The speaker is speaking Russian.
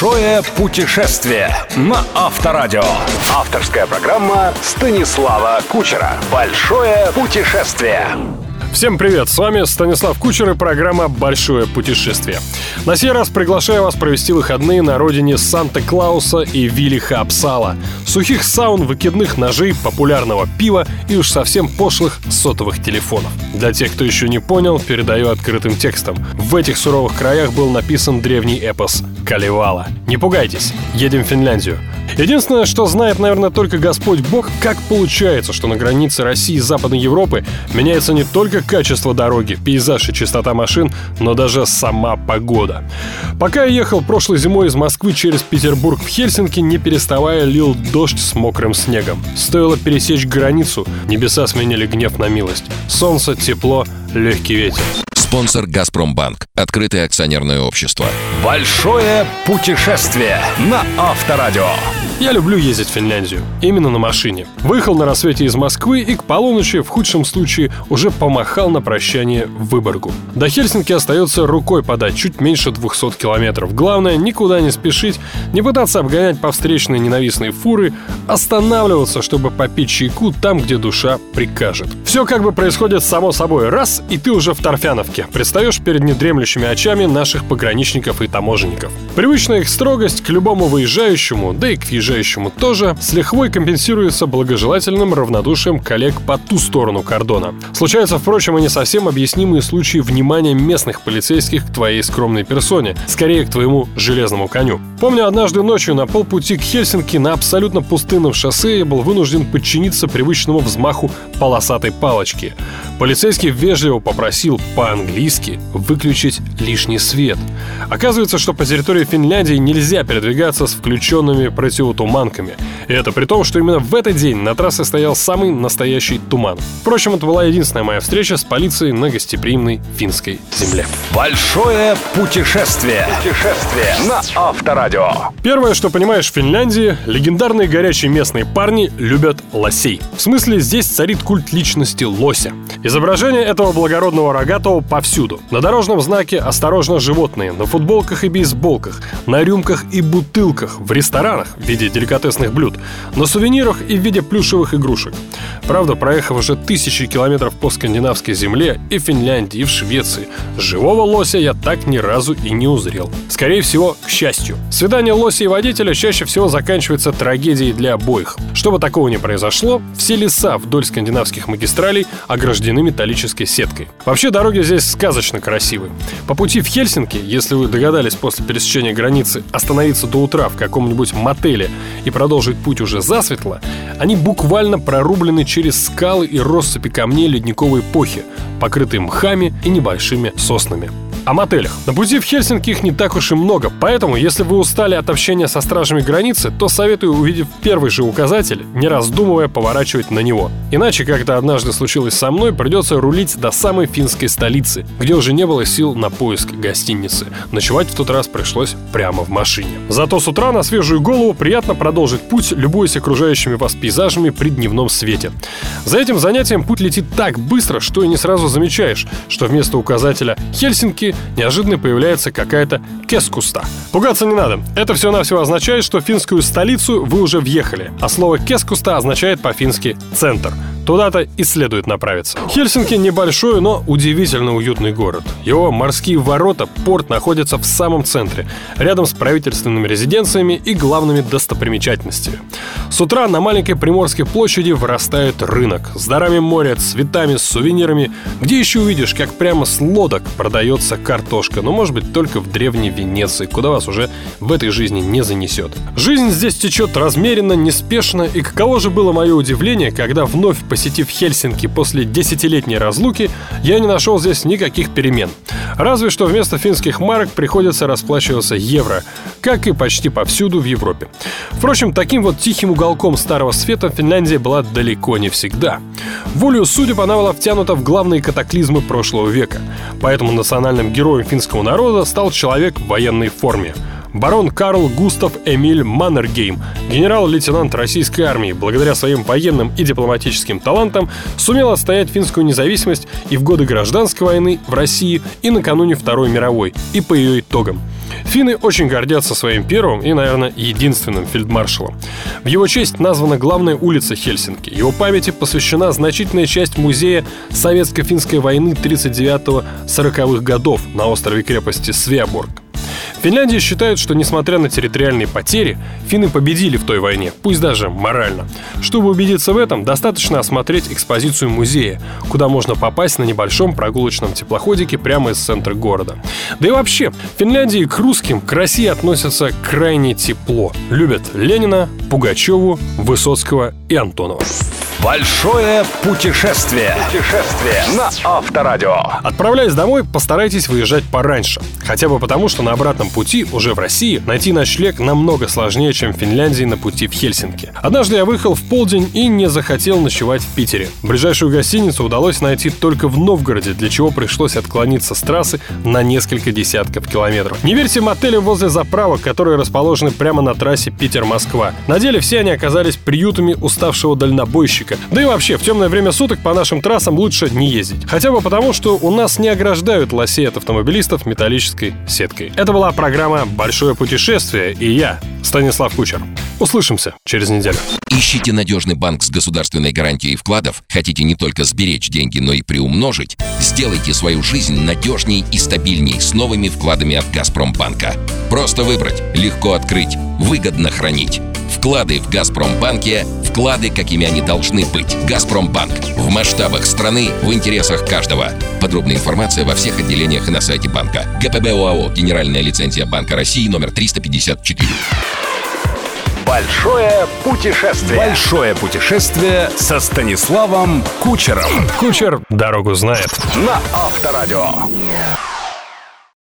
Большое путешествие на Авторадио. Авторская программа Станислава Кучера. Большое путешествие. Всем привет, с вами Станислав Кучер и программа «Большое путешествие». На сей раз приглашаю вас провести выходные на родине Санта-Клауса и Вилли Хапсала, сухих саун, выкидных ножей, популярного пива и уж совсем пошлых сотовых телефонов. Для тех, кто еще не понял, передаю открытым текстом. В этих суровых краях был написан древний эпос Калевала. Не пугайтесь, едем в Финляндию. Единственное, что знает, наверное, только Господь Бог, как получается, что на границе России и Западной Европы меняется не только качество дороги, пейзаж и чистота машин, но даже сама погода. Пока я ехал прошлой зимой из Москвы через Петербург в Хельсинки, не переставая лил дождь с мокрым снегом. Стоило пересечь границу, небеса сменили гнев на милость. Солнце, тепло, легкий ветер. Спонсор «Газпромбанк». Открытое акционерное общество. Большое путешествие на Авторадио. Я люблю ездить в Финляндию. Именно на машине. Выехал на рассвете из Москвы и к полуночи, в худшем случае, уже помахал на прощание в Выборгу. До Хельсинки остается рукой подать, чуть меньше 200 километров. Главное, никуда не спешить, не пытаться обгонять по встречной ненавистные фуры, останавливаться, чтобы попить чайку там, где душа прикажет. Все как бы происходит само собой. Раз, и ты уже в Торфяновке. Предстаешь перед недремлющими очами наших пограничников и таможенников. Привычная их строгость к любому выезжающему, да и к въезжающему тоже, с лихвой компенсируется благожелательным равнодушием коллег по ту сторону кордона. Случаются, впрочем, и не совсем объяснимые случаи внимания местных полицейских к твоей скромной персоне, скорее к твоему железному коню. Помню, однажды ночью на полпути к Хельсинки на абсолютно пустынном шоссе я был вынужден подчиниться привычному взмаху полосатой палочки. Полицейский вежливо попросил по-английски выключить лишний свет. Оказывается, что по территории Финляндии нельзя передвигаться с включенными противотуманками. И это при том, что именно в этот день на трассе стоял самый настоящий туман. Впрочем, это была единственная моя встреча с полицией на гостеприимной финской земле. Большое путешествие. Путешествие на Авторадио. Первое, что понимаешь в Финляндии, легендарные горячие местные парни любят лосей. В смысле, здесь царит культ личности лося. Изображение этого благородного рогатого повсюду. На дорожном знаке «Осторожно, животные», на футболках и бейсболках, на рюмках и бутылках, в ресторанах в виде деликатесных блюд, на сувенирах и в виде плюшевых игрушек. Правда, проехав уже тысячи километров по скандинавской земле и Финляндии, и в Швеции, живого лося я так ни разу и не узрел. Скорее всего, к счастью. Свидание лося и водителя чаще всего заканчивается трагедией для обоих. Чтобы такого не произошло, все леса вдоль скандинавских магистралей ограждены металлической сеткой. Вообще дороги здесь сказочно красивые. По пути в Хельсинки, если вы догадались после пересечения границы остановиться до утра в каком-нибудь мотеле и продолжить путь уже засветло, они буквально прорублены через скалы и россыпи камней ледниковой эпохи, покрытые мхами и небольшими соснами о мотелях. На пути в Хельсинки их не так уж и много, поэтому, если вы устали от общения со стражами границы, то советую, увидев первый же указатель, не раздумывая поворачивать на него. Иначе, как то однажды случилось со мной, придется рулить до самой финской столицы, где уже не было сил на поиск гостиницы. Ночевать в тот раз пришлось прямо в машине. Зато с утра на свежую голову приятно продолжить путь, любуясь окружающими вас пейзажами при дневном свете. За этим занятием путь летит так быстро, что и не сразу замечаешь, что вместо указателя «Хельсинки» неожиданно появляется какая-то кескуста. Пугаться не надо. Это все-навсего означает, что финскую столицу вы уже въехали. А слово кескуста означает по-фински «центр». Туда-то и следует направиться. Хельсинки небольшой, но удивительно уютный город. Его морские ворота, порт находятся в самом центре, рядом с правительственными резиденциями и главными достопримечательностями. С утра на маленькой Приморской площади вырастает рынок с дарами моря, цветами, сувенирами, где еще увидишь, как прямо с лодок продается картошка, но может быть только в древней Венеции, куда вас уже в этой жизни не занесет. Жизнь здесь течет размеренно, неспешно, и каково же было мое удивление, когда вновь посетив Хельсинки после десятилетней разлуки, я не нашел здесь никаких перемен. Разве что вместо финских марок приходится расплачиваться евро, как и почти повсюду в Европе. Впрочем, таким вот тихим уголком Старого Света Финляндия была далеко не всегда. Волю судеб она была втянута в главные катаклизмы прошлого века. Поэтому национальным героем финского народа стал человек в военной форме – барон Карл Густав Эмиль Маннергейм, генерал-лейтенант российской армии, благодаря своим военным и дипломатическим талантам сумел отстоять финскую независимость и в годы гражданской войны в России, и накануне Второй мировой, и по ее итогам. Финны очень гордятся своим первым и, наверное, единственным фельдмаршалом. В его честь названа главная улица Хельсинки. Его памяти посвящена значительная часть музея Советско-финской войны 39-40-х годов на острове крепости Свеаборг. Финляндия считает, что несмотря на территориальные потери, финны победили в той войне, пусть даже морально. Чтобы убедиться в этом, достаточно осмотреть экспозицию музея, куда можно попасть на небольшом прогулочном теплоходике прямо из центра города. Да и вообще, в Финляндии к русским, к России относятся крайне тепло. Любят Ленина, Пугачеву, Высоцкого и Антонова. Большое путешествие. Путешествие на Авторадио. Отправляясь домой, постарайтесь выезжать пораньше. Хотя бы потому, что на обратном пути, уже в России, найти ночлег намного сложнее, чем в Финляндии на пути в Хельсинки. Однажды я выехал в полдень и не захотел ночевать в Питере. Ближайшую гостиницу удалось найти только в Новгороде, для чего пришлось отклониться с трассы на несколько десятков километров. Не верьте мотелям возле заправок, которые расположены прямо на трассе Питер-Москва. На деле все они оказались приютами уставшего дальнобойщика. Да и вообще, в темное время суток по нашим трассам лучше не ездить. Хотя бы потому, что у нас не ограждают лосей от автомобилистов металлической сеткой. Это была программа «Большое путешествие» и я, Станислав Кучер. Услышимся через неделю. Ищите надежный банк с государственной гарантией вкладов? Хотите не только сберечь деньги, но и приумножить? Сделайте свою жизнь надежней и стабильней с новыми вкладами от «Газпромбанка». Просто выбрать, легко открыть, выгодно хранить. Вклады в «Газпромбанке» – вклады, какими они должны быть. «Газпромбанк» – в масштабах страны, в интересах каждого. Подробная информация во всех отделениях и на сайте банка. ГПБ ОАО «Генеральная лицензия Банка России» номер 354. Большое путешествие. Большое путешествие со Станиславом Кучером. Кучер дорогу знает. На Авторадио.